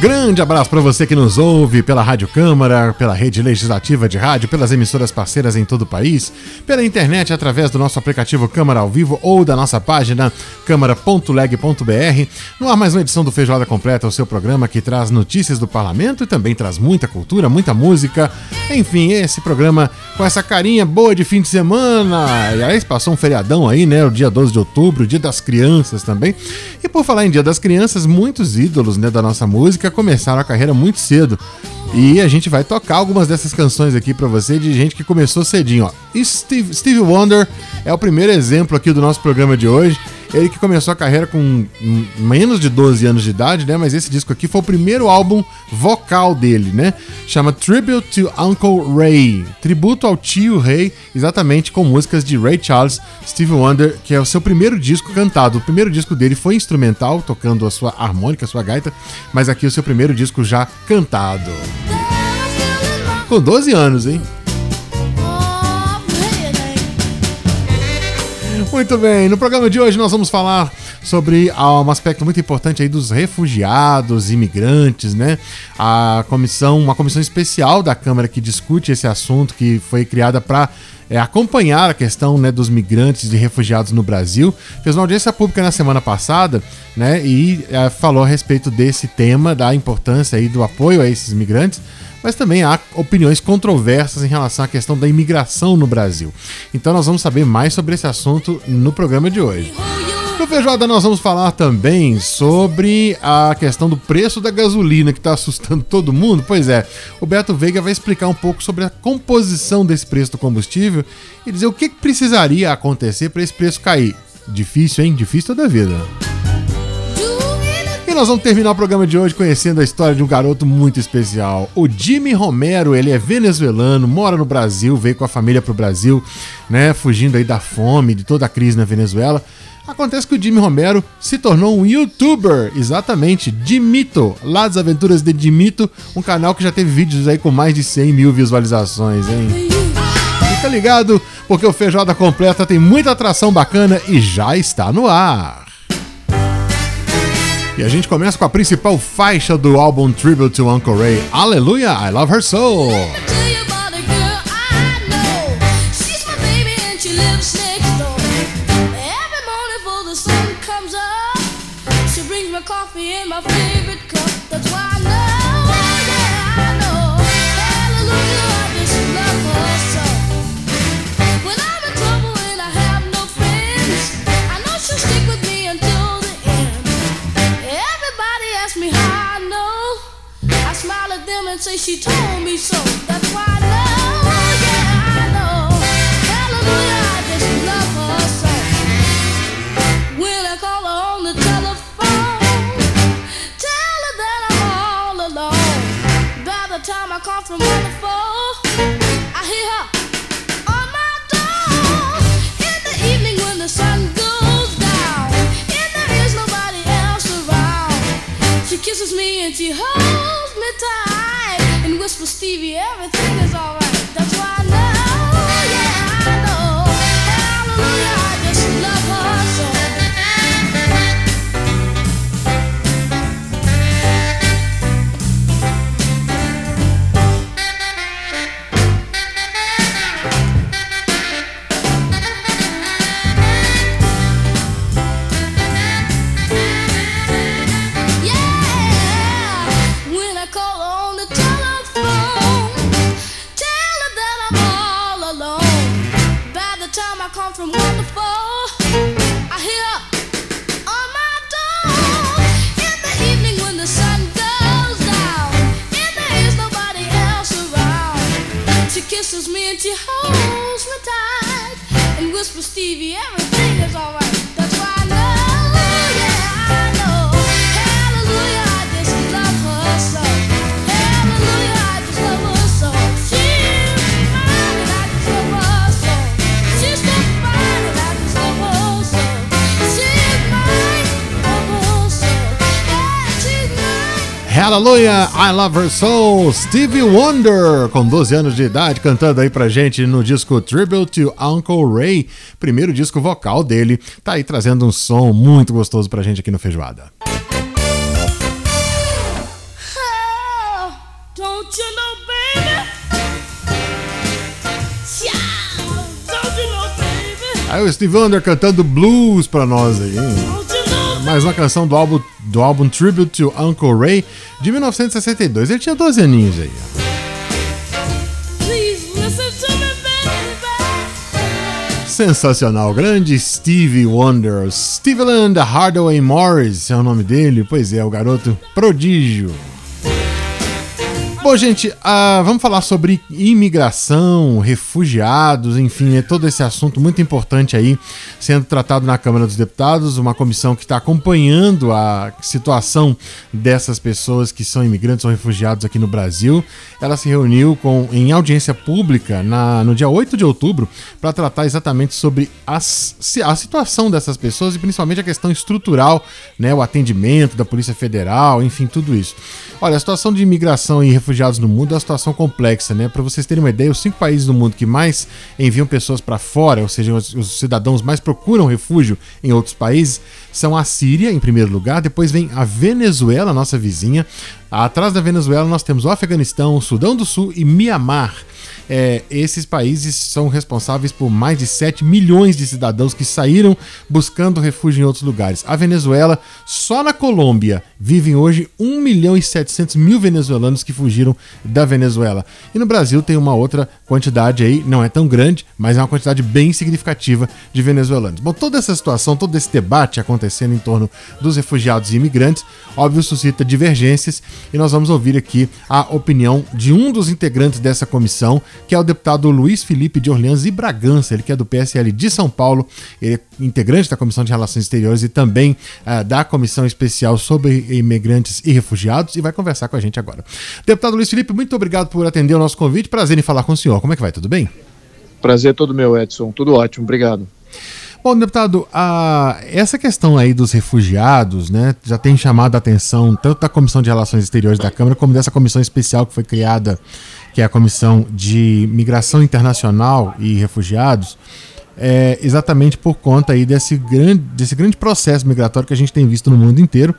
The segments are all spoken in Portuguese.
Grande abraço para você que nos ouve pela Rádio Câmara, pela rede legislativa de rádio, pelas emissoras parceiras em todo o país, pela internet através do nosso aplicativo Câmara ao Vivo ou da nossa página câmara.leg.br. No ar mais uma edição do Feijoada Completa, o seu programa que traz notícias do parlamento e também traz muita cultura, muita música. Enfim, esse programa com essa carinha boa de fim de semana. E aí passou um feriadão aí, né? O dia 12 de outubro, o dia das crianças também. E por falar em dia das crianças, muitos ídolos né, da nossa música começaram a carreira muito cedo. E a gente vai tocar algumas dessas canções aqui para você de gente que começou cedinho, ó. Steve, Steve Wonder é o primeiro exemplo aqui do nosso programa de hoje. Ele que começou a carreira com menos de 12 anos de idade, né? Mas esse disco aqui foi o primeiro álbum vocal dele, né? Chama Tribute to Uncle Ray. Tributo ao tio Ray, exatamente com músicas de Ray Charles, Steve Wonder, que é o seu primeiro disco cantado. O primeiro disco dele foi instrumental, tocando a sua harmônica, a sua gaita, mas aqui o seu primeiro disco já cantado. Com 12 anos, hein? Muito bem, no programa de hoje nós vamos falar sobre ah, um aspecto muito importante aí dos refugiados, imigrantes, né? A comissão, uma comissão especial da Câmara que discute esse assunto, que foi criada para é, acompanhar a questão né, dos migrantes e refugiados no Brasil. Fez uma audiência pública na semana passada né, e é, falou a respeito desse tema, da importância aí do apoio a esses migrantes mas também há opiniões controversas em relação à questão da imigração no Brasil. Então nós vamos saber mais sobre esse assunto no programa de hoje. No Feijoada nós vamos falar também sobre a questão do preço da gasolina que está assustando todo mundo. Pois é, o Beto Veiga vai explicar um pouco sobre a composição desse preço do combustível e dizer o que precisaria acontecer para esse preço cair. Difícil, hein? Difícil toda a vida. E nós vamos terminar o programa de hoje conhecendo a história de um garoto muito especial. O Jimmy Romero, ele é venezuelano, mora no Brasil, veio com a família pro Brasil, né, fugindo aí da fome, de toda a crise na Venezuela. Acontece que o Jimmy Romero se tornou um youtuber, exatamente, Dimito, lá das aventuras de Dimito, um canal que já teve vídeos aí com mais de 100 mil visualizações, hein? Fica ligado, porque o Feijoada Completa tem muita atração bacana e já está no ar. E a gente começa com a principal faixa do álbum Tribute to Uncle Ray, Aleluia, I Love Her Soul. Kisses me and there's nobody else around. She kisses me and she holds me tight whispers, Stevie, everything is alright. That's why Hallelujah, I Love Her Soul, Stevie Wonder, com 12 anos de idade, cantando aí pra gente no disco Tribute to Uncle Ray, primeiro disco vocal dele, tá aí trazendo um som muito gostoso pra gente aqui no Feijoada. Aí o Steve Wonder cantando blues pra nós aí. Mais uma canção do álbum, do álbum Tribute to Uncle Ray de 1962. Ele tinha 12 aninhos aí. Sensacional, grande Stevie Wonder, Steveland Hardaway Morris é o nome dele, pois é, o garoto prodígio. Bom, gente, uh, vamos falar sobre imigração, refugiados, enfim, é todo esse assunto muito importante aí sendo tratado na Câmara dos Deputados, uma comissão que está acompanhando a situação dessas pessoas que são imigrantes ou refugiados aqui no Brasil. Ela se reuniu com, em audiência pública na, no dia 8 de outubro para tratar exatamente sobre as, a situação dessas pessoas e principalmente a questão estrutural, né, o atendimento da Polícia Federal, enfim, tudo isso. Olha, a situação de imigração e refugiados refugiados no mundo é uma situação complexa, né? Para vocês terem uma ideia, os cinco países do mundo que mais enviam pessoas para fora, ou seja, os, os, cidadãos mais procuram refúgio em outros países, são a Síria, em primeiro lugar, depois vem a Venezuela, nossa vizinha. Atrás da Venezuela nós temos o Afeganistão, o Sudão do Sul e Mianmar é, esses países são responsáveis por mais de 7 milhões de cidadãos que saíram buscando refúgio em outros lugares. A Venezuela, só na Colômbia, vivem hoje 1 milhão e 700 mil venezuelanos que fugiram da Venezuela. E no Brasil tem uma outra quantidade aí, não é tão grande, mas é uma quantidade bem significativa de venezuelanos. Bom, toda essa situação, todo esse debate acontecendo em torno dos refugiados e imigrantes, óbvio, suscita divergências e nós vamos ouvir aqui a opinião de um dos integrantes dessa comissão, que é o deputado Luiz Felipe de Orleans e Bragança, ele que é do PSL de São Paulo, ele é integrante da Comissão de Relações Exteriores e também uh, da Comissão Especial sobre Imigrantes e Refugiados e vai conversar com a gente agora. Deputado Luiz Felipe, muito obrigado por atender o nosso convite, prazer em falar com o senhor. Como é que vai? Tudo bem? Prazer todo meu, Edson. Tudo ótimo, obrigado. Bom, deputado, a, essa questão aí dos refugiados, né, já tem chamado a atenção tanto da Comissão de Relações Exteriores da Câmara como dessa comissão especial que foi criada que é a Comissão de Migração Internacional e Refugiados, é, exatamente por conta aí desse grande, desse grande processo migratório que a gente tem visto no mundo inteiro,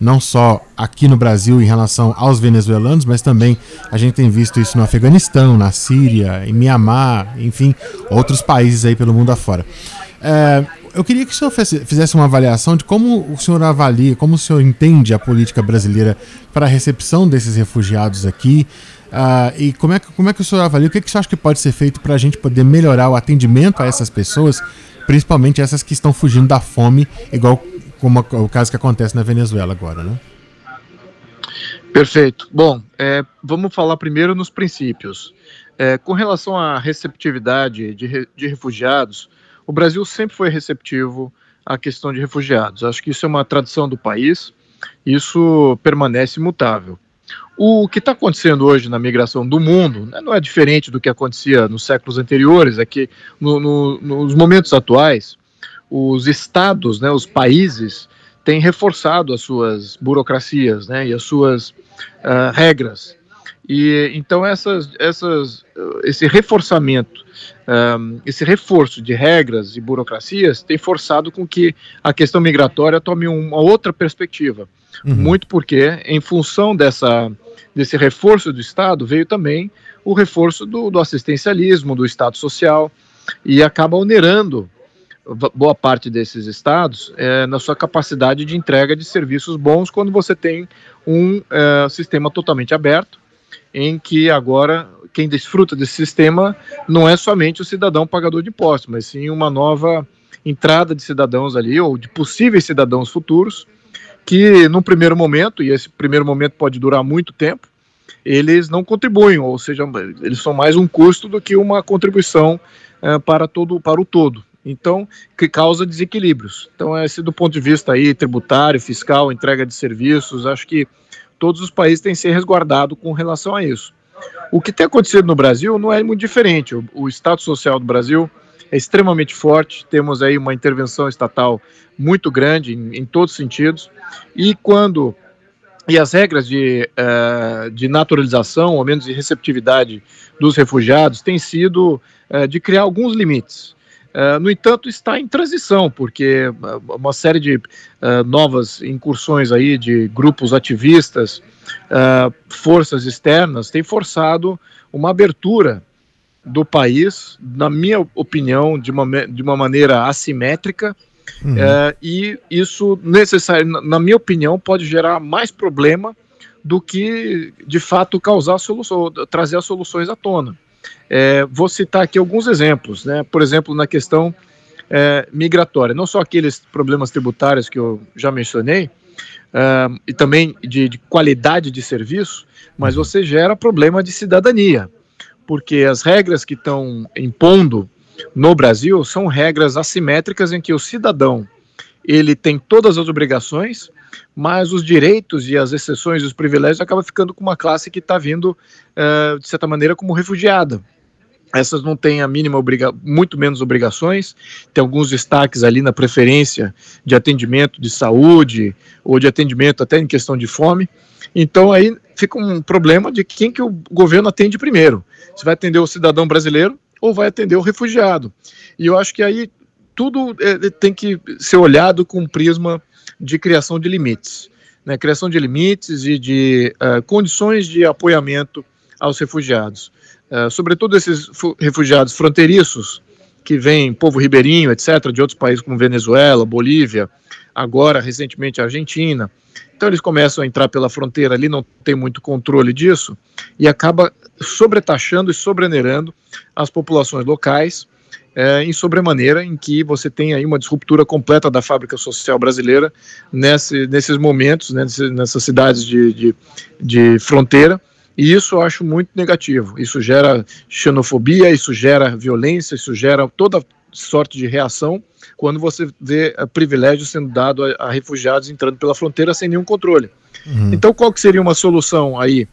não só aqui no Brasil em relação aos venezuelanos, mas também a gente tem visto isso no Afeganistão, na Síria, em Mianmar, enfim, outros países aí pelo mundo afora. É, eu queria que o senhor fizesse uma avaliação de como o senhor avalia, como o senhor entende a política brasileira para a recepção desses refugiados aqui, Uh, e como é, que, como é que o senhor avalia? O que, que o senhor acha que pode ser feito para a gente poder melhorar o atendimento a essas pessoas, principalmente essas que estão fugindo da fome, igual como o caso que acontece na Venezuela agora, né? Perfeito. Bom, é, vamos falar primeiro nos princípios. É, com relação à receptividade de, de refugiados, o Brasil sempre foi receptivo à questão de refugiados. Acho que isso é uma tradição do país, isso permanece imutável. O que está acontecendo hoje na migração do mundo né, não é diferente do que acontecia nos séculos anteriores, é que no, no, nos momentos atuais, os estados, né, os países, têm reforçado as suas burocracias né, e as suas uh, regras. E então essas, essas, esse reforçamento, um, esse reforço de regras e burocracias tem forçado com que a questão migratória tome uma outra perspectiva. Uhum. Muito porque, em função dessa, desse reforço do Estado, veio também o reforço do, do assistencialismo, do Estado social, e acaba onerando boa parte desses estados é, na sua capacidade de entrega de serviços bons quando você tem um é, sistema totalmente aberto, em que agora quem desfruta desse sistema não é somente o cidadão pagador de impostos, mas sim uma nova entrada de cidadãos ali, ou de possíveis cidadãos futuros, que num primeiro momento, e esse primeiro momento pode durar muito tempo, eles não contribuem, ou seja, eles são mais um custo do que uma contribuição é, para, todo, para o todo. Então, que causa desequilíbrios. Então, esse do ponto de vista aí tributário, fiscal, entrega de serviços, acho que todos os países têm que ser resguardados com relação a isso. O que tem acontecido no Brasil não é muito diferente. O, o Estado Social do Brasil é extremamente forte, temos aí uma intervenção estatal muito grande em, em todos os sentidos, e quando e as regras de, uh, de naturalização, ou menos de receptividade dos refugiados, têm sido uh, de criar alguns limites. Uh, no entanto, está em transição, porque uma série de novas incursões aí de grupos ativistas, forças externas, tem forçado uma abertura do país, na minha opinião, de uma, de uma maneira assimétrica, Uhum. É, e isso, necessário, na minha opinião, pode gerar mais problema do que, de fato, causar solução, trazer as soluções à tona. É, vou citar aqui alguns exemplos, né? por exemplo, na questão é, migratória, não só aqueles problemas tributários que eu já mencionei, é, e também de, de qualidade de serviço, mas uhum. você gera problema de cidadania, porque as regras que estão impondo no Brasil são regras assimétricas em que o cidadão ele tem todas as obrigações, mas os direitos e as exceções e os privilégios acabam ficando com uma classe que está vindo, uh, de certa maneira, como refugiada. Essas não têm a mínima obriga muito menos obrigações, tem alguns destaques ali na preferência de atendimento de saúde ou de atendimento até em questão de fome. Então aí fica um problema de quem que o governo atende primeiro. Se vai atender o cidadão brasileiro ou vai atender o refugiado. E eu acho que aí tudo é, tem que ser olhado com um prisma de criação de limites. Né? Criação de limites e de uh, condições de apoiamento aos refugiados. Uh, sobretudo esses refugiados fronteiriços, que vêm, povo ribeirinho, etc., de outros países como Venezuela, Bolívia, agora, recentemente, Argentina. Então, eles começam a entrar pela fronteira ali, não tem muito controle disso, e acaba sobretaxando e sobrenerando as populações locais, é, em sobremaneira em que você tem aí uma disruptura completa da fábrica social brasileira nesse, nesses momentos, né, nessas cidades de, de, de fronteira, e isso eu acho muito negativo. Isso gera xenofobia, isso gera violência, isso gera toda sorte de reação quando você vê uh, privilégio sendo dado a, a, refugiados entrando pela fronteira sem nenhum controle. Uhum. Então, qual que seria uma solução aí?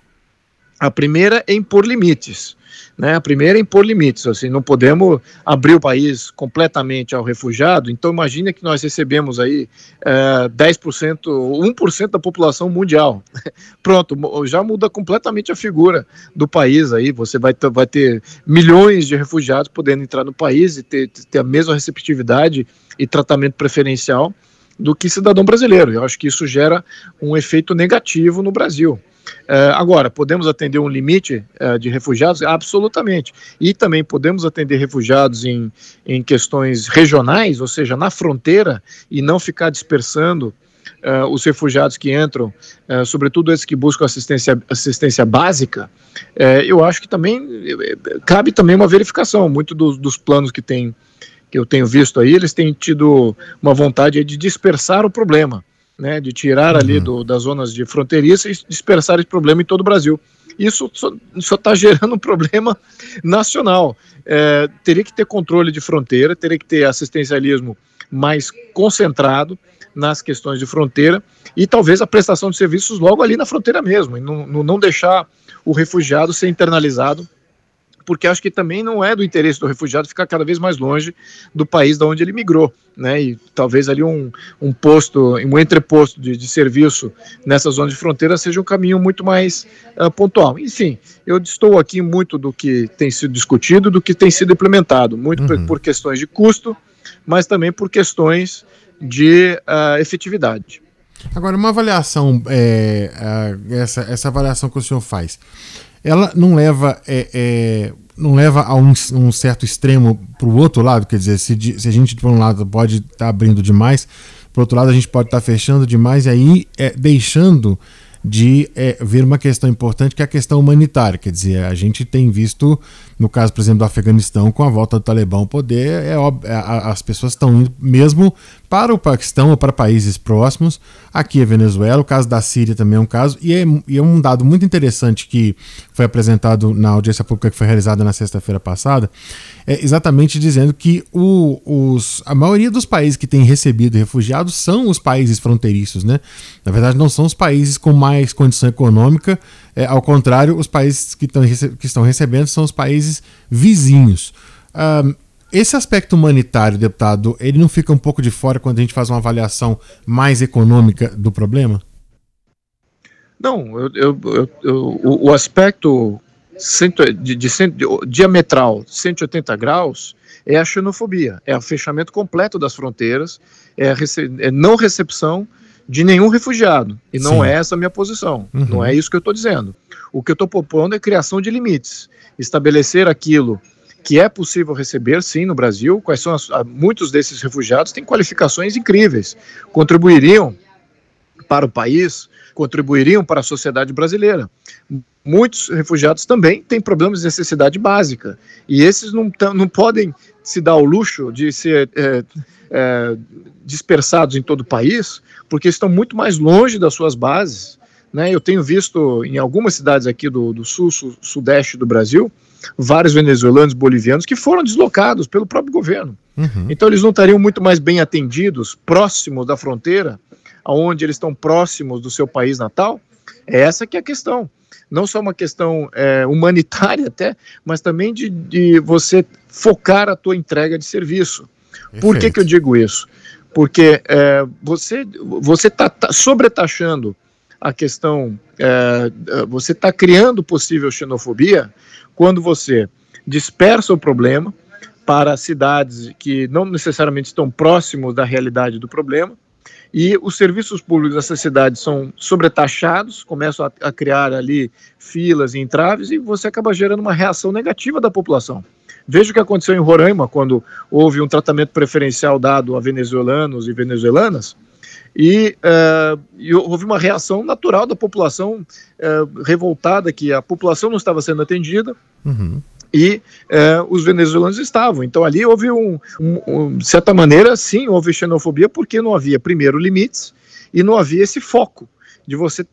A primeira é impor limites. Né? A primeira é impor limites, assim, não podemos abrir o país completamente ao refugiado, então imagine que nós recebemos aí é, 10%, 1% da população mundial. Pronto, já muda completamente a figura do país aí, você vai, vai ter milhões de refugiados podendo entrar no país e ter, ter a mesma receptividade e tratamento preferencial do que cidadão brasileiro. Eu acho que isso gera um efeito negativo no Brasil. Uh, agora, podemos atender um limite uh, de refugiados? Absolutamente. E também podemos atender refugiados em, em questões regionais, ou seja, na fronteira, e não ficar dispersando uh, os refugiados que entram, sobretudo esses que buscam assistência, assistência básica. eu acho que também cabe também uma verificação. Muito dos, dos planos que, tem, que eu tenho visto aí, eles têm tido uma vontade de dispersar o problema né, de tirar ali uhum. do, das zonas de fronteiriça e dispersar esse problema em todo o Brasil. Isso só está gerando um problema nacional. É, teria que ter controle de fronteira, teria que ter assistencialismo mais concentrado nas questões de fronteira e talvez a prestação de serviços logo ali na fronteira mesmo, e não, não deixar o refugiado ser internalizado porque acho que também não é do interesse do refugiado ficar cada vez mais longe do país da onde ele migrou, né? E talvez ali um, um posto, um entreposto de, de serviço nessa zona de fronteira seja um caminho muito mais uh, pontual. Enfim, eu estou aqui muito do que tem sido discutido, do que tem sido implementado, muito uhum. por, por, questões de custo, mas também por questões de uh, efetividade. Agora, uma avaliação, é, essa, essa avaliação que o senhor faz, ela não leva é, é, não leva a um, um certo extremo para o outro lado, quer dizer, se, se a gente por um lado pode estar tá abrindo demais, por outro lado a gente pode estar tá fechando demais e aí é, deixando de é, ver uma questão importante que é a questão humanitária. Quer dizer, a gente tem visto, no caso, por exemplo, do Afeganistão, com a volta do Talibã ao poder, é, é, as pessoas estão indo mesmo para o Paquistão ou para países próximos. Aqui é Venezuela, o caso da Síria também é um caso, e é, e é um dado muito interessante que foi apresentado na audiência pública que foi realizada na sexta-feira passada, é exatamente dizendo que o, os, a maioria dos países que têm recebido refugiados são os países fronteiriços, né? Na verdade, não são os países com mais condição econômica, é, ao contrário, os países que, tão, que estão recebendo são os países vizinhos. Um, esse aspecto humanitário, deputado, ele não fica um pouco de fora quando a gente faz uma avaliação mais econômica do problema? Não, eu, eu, eu, o, aspecto cento, de, de, diametral 180 graus é a xenofobia, é o fechamento completo das fronteiras, é, a é não recepção de nenhum refugiado. E não Sim. é essa a minha posição. Uhum. Não é isso que eu estou dizendo. O que eu estou propondo é criação de limites. Estabelecer aquilo que é possível receber, sim, no Brasil. Quais são as, muitos desses refugiados têm qualificações incríveis, contribuiriam para o país, contribuiriam para a sociedade brasileira. Muitos refugiados também têm problemas de necessidade básica e esses não, não podem se dar o luxo de ser é, é, dispersados em todo o país, porque estão muito mais longe das suas bases. Né? Eu tenho visto em algumas cidades aqui do, do sul, sul, sudeste do Brasil, vários venezuelanos, bolivianos que foram deslocados pelo próprio governo. Uhum. Então eles não estariam muito mais bem atendidos, próximos da fronteira, aonde eles estão próximos do seu país natal? É essa que é a questão. Não só uma questão é, humanitária até, mas também de, de você focar a tua entrega de serviço. Por que, que eu digo isso? Porque é, você você está tá sobretaxando a questão, é, você está criando possível xenofobia quando você dispersa o problema para cidades que não necessariamente estão próximos da realidade do problema, e os serviços públicos dessas cidades são sobretaxados, começam a, a, criar ali filas e entraves, e você acaba gerando uma reação negativa da população. Veja o que aconteceu em Roraima, quando houve um tratamento preferencial dado a venezuelanos e venezuelanas, e, uh, e houve uma reação natural da população uh, revoltada, que a população não estava sendo atendida, uhum e é, os venezuelanos estavam. Então ali houve um, um, um, de certa maneira, sim, houve xenofobia porque não havia primeiro limites e não havia esse foco de você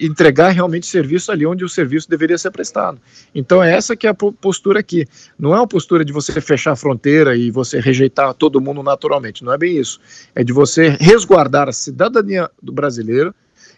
entregar realmente serviço ali onde o serviço deveria ser prestado. Então é essa que é a postura aqui. Não é uma postura de você fechar a fronteira e você rejeitar todo mundo naturalmente. Não é bem isso. É de você resguardar a cidadania do brasileiro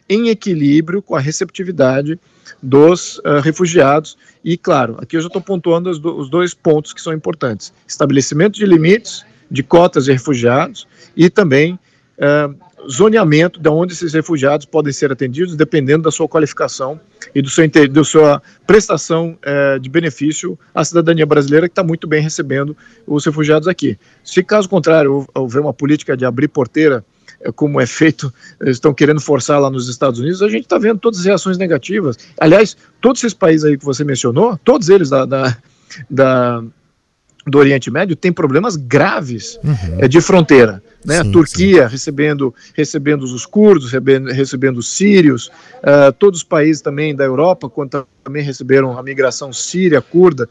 em equilíbrio com a receptividade dos uh, refugiados. E, claro, aqui eu já estou pontuando os, do, os dois pontos que são importantes: estabelecimento de limites de cotas de refugiados e também uh, zoneamento de onde esses refugiados podem ser atendidos, dependendo da sua qualificação e do seu, da sua prestação uh, de benefício à cidadania brasileira, que está muito bem recebendo os refugiados aqui. Se caso contrário houver uma política de abrir porteira é, como é feito, estão querendo forçar lá nos Estados Unidos, a gente está vendo todas as reações negativas. Aliás, todos esses países aí que você mencionou, todos eles da, da, da do Oriente Médio têm problemas graves uhum. é, de fronteira. Né? Sim, a Turquia sim. recebendo, recebendo os curdos, recebendo, recebendo os sírios, uh, todos os países também da Europa, quando também receberam a migração síria, curda,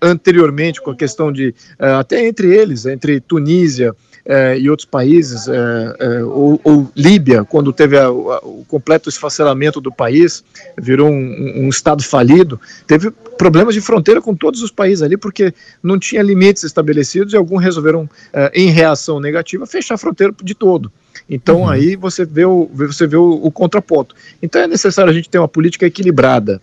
anteriormente com a questão de, uh, até entre eles, entre Tunísia, eh, e outros países, eh, eh, ou, ou, Líbia, quando teve a, a, o completo esfacelamento do país, virou um, um, estado falido, teve problemas de fronteira com todos os países ali, porque não tinha limites estabelecidos e alguns resolveram, em reação negativa, fechar a fronteira de todo. Então uhum. aí você vê, o, você vê o, o contraponto. Então é necessário a gente ter uma política equilibrada,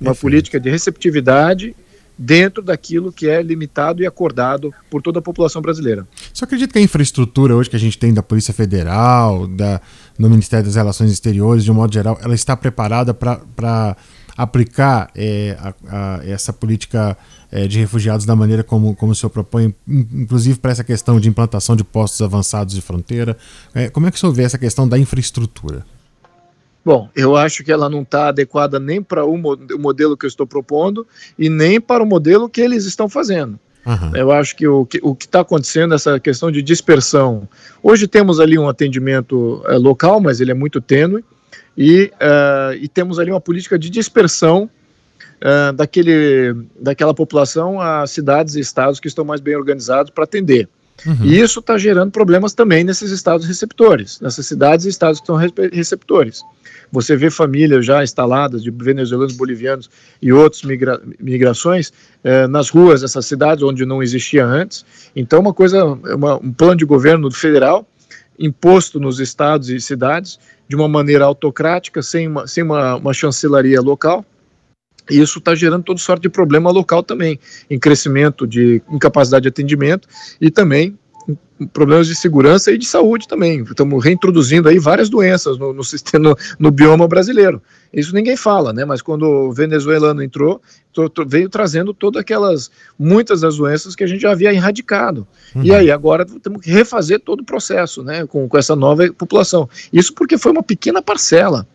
uma política de receptividade dentro daquilo que é limitado e acordado por toda a população brasileira. Você acredita que a infraestrutura hoje que a gente tem da Polícia Federal, da, no Ministério das Relações Exteriores, de um modo geral, ela está preparada para aplicar é, a, a, essa política é, de refugiados da maneira como, como o senhor propõe, inclusive para essa questão de implantação de postos avançados de fronteira? É, como é que o senhor vê essa questão da infraestrutura? Bom, eu acho que ela não está adequada nem para o modelo que eu estou propondo e nem para o modelo que eles estão fazendo. Uhum. Eu acho que o que está acontecendo, essa questão de dispersão. Hoje temos ali um atendimento é, local, mas ele é muito tênue, e, uh, e temos ali uma política de dispersão uh, daquele, daquela população a cidades e estados que estão mais bem organizados para atender. Uhum. E isso está gerando problemas também nesses estados receptores, nessas cidades e estados que estão receptores. Você vê famílias já instaladas de venezuelanos, bolivianos e outras migra migrações eh, nas ruas dessas cidades onde não existia antes. Então, uma coisa, uma, um plano de governo federal imposto nos estados e cidades de uma maneira autocrática, sem uma, sem uma, uma chancelaria local. E isso está gerando toda sorte de problema local também, em crescimento de incapacidade de atendimento e também problemas de segurança e de saúde também. Estamos reintroduzindo aí várias doenças no, no sistema, no, no, bioma brasileiro. Isso ninguém fala, né? Mas quando o venezuelano entrou, veio trazendo todas aquelas, muitas das doenças que a gente já havia erradicado. Uhum. E aí agora temos que refazer todo o processo, né? Com, com essa nova população. Isso porque foi uma pequena parcela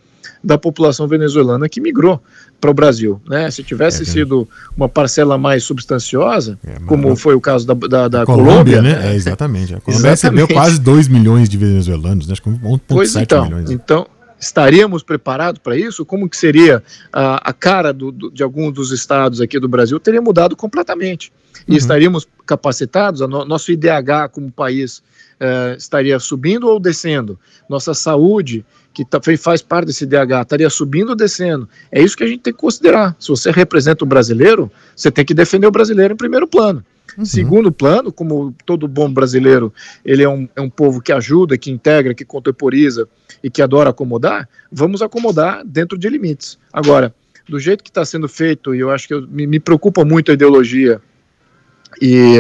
da população venezuelana que migrou para o Brasil. Né? Se tivesse é, sido uma parcela mais substanciosa, é, como foi o caso da, da, da Colômbia, Colômbia, né? É, exatamente. A Colômbia recebeu quase 2 milhões de venezuelanos, né? acho que 1,7 pois então, milhões. Então, estaríamos preparados para isso? Como que seria a, a cara do, do, de alguns dos estados aqui do Brasil? Teria mudado completamente. E uhum. estaríamos capacitados, a no, nosso IDH como país eh, estaria subindo ou descendo? Nossa saúde que tá, faz parte desse DH estaria subindo ou descendo. É isso que a gente tem que considerar. Se você representa o brasileiro, você tem que defender o brasileiro em primeiro plano. Uhum. Segundo plano, como todo bom brasileiro, ele é um, é um povo que ajuda, que integra, que contemporiza e que adora acomodar, vamos acomodar dentro de limites. Agora, do jeito que está sendo feito, e eu acho que eu, me, me preocupa muito a ideologia e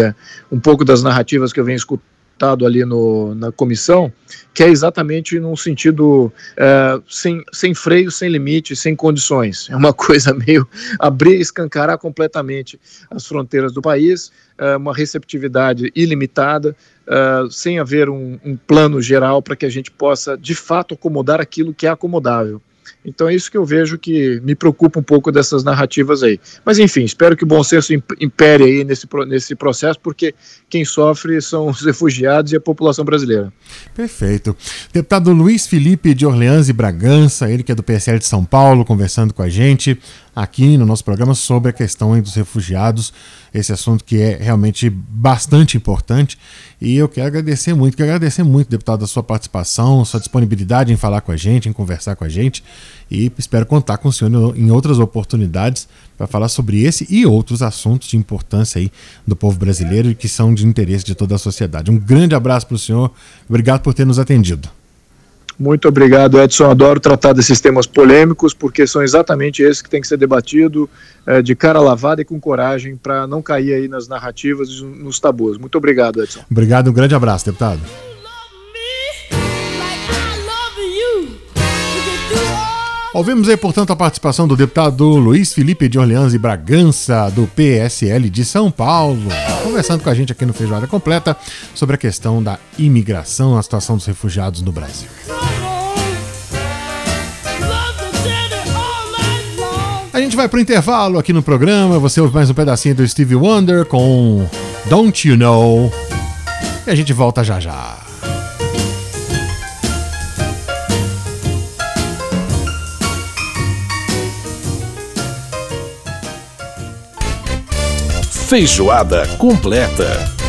um pouco das narrativas que eu venho escutando ali no, na comissão, que é exatamente num sentido é, sem, sem freio, sem limite, sem condições. É uma coisa meio abrir escancarar completamente as fronteiras do país, é, uma receptividade ilimitada, é, sem haver um, um plano geral para que a gente possa, de fato, acomodar aquilo que é acomodável. Então é isso que eu vejo que me preocupa um pouco dessas narrativas aí. Mas enfim, espero que o bom senso impere aí nesse, nesse processo, porque quem sofre são os refugiados e a população brasileira. Perfeito. Deputado Luiz Felipe de Orleans e Bragança, ele que é do PSL de São Paulo, conversando com a gente aqui no nosso programa sobre a questão dos refugiados, esse assunto que é realmente bastante importante. E eu quero agradecer muito, quero agradecer muito, deputado, a sua participação, sua disponibilidade em falar com a gente, em conversar com a gente. E espero contar com o senhor em outras oportunidades para falar sobre esse e outros assuntos de importância aí do povo brasileiro e que são de interesse de toda a sociedade. Um grande abraço para o senhor, obrigado por ter nos atendido. Muito obrigado, Edson. Adoro tratar desses temas polêmicos, porque são exatamente esses que tem que ser debatido é, de cara lavada e com coragem, para não cair aí nas narrativas e nos tabus. Muito obrigado, Edson. Obrigado, um grande abraço, deputado. Ouvimos aí, portanto, a participação do deputado Luiz Felipe de Orleans e Bragança, do PSL de São Paulo, conversando com a gente aqui no Feijoada Completa sobre a questão da imigração, a situação dos refugiados no Brasil. A gente vai pro intervalo aqui no programa. Você ouve mais um pedacinho do Stevie Wonder com Don't You Know. E a gente volta já já. Feijoada completa.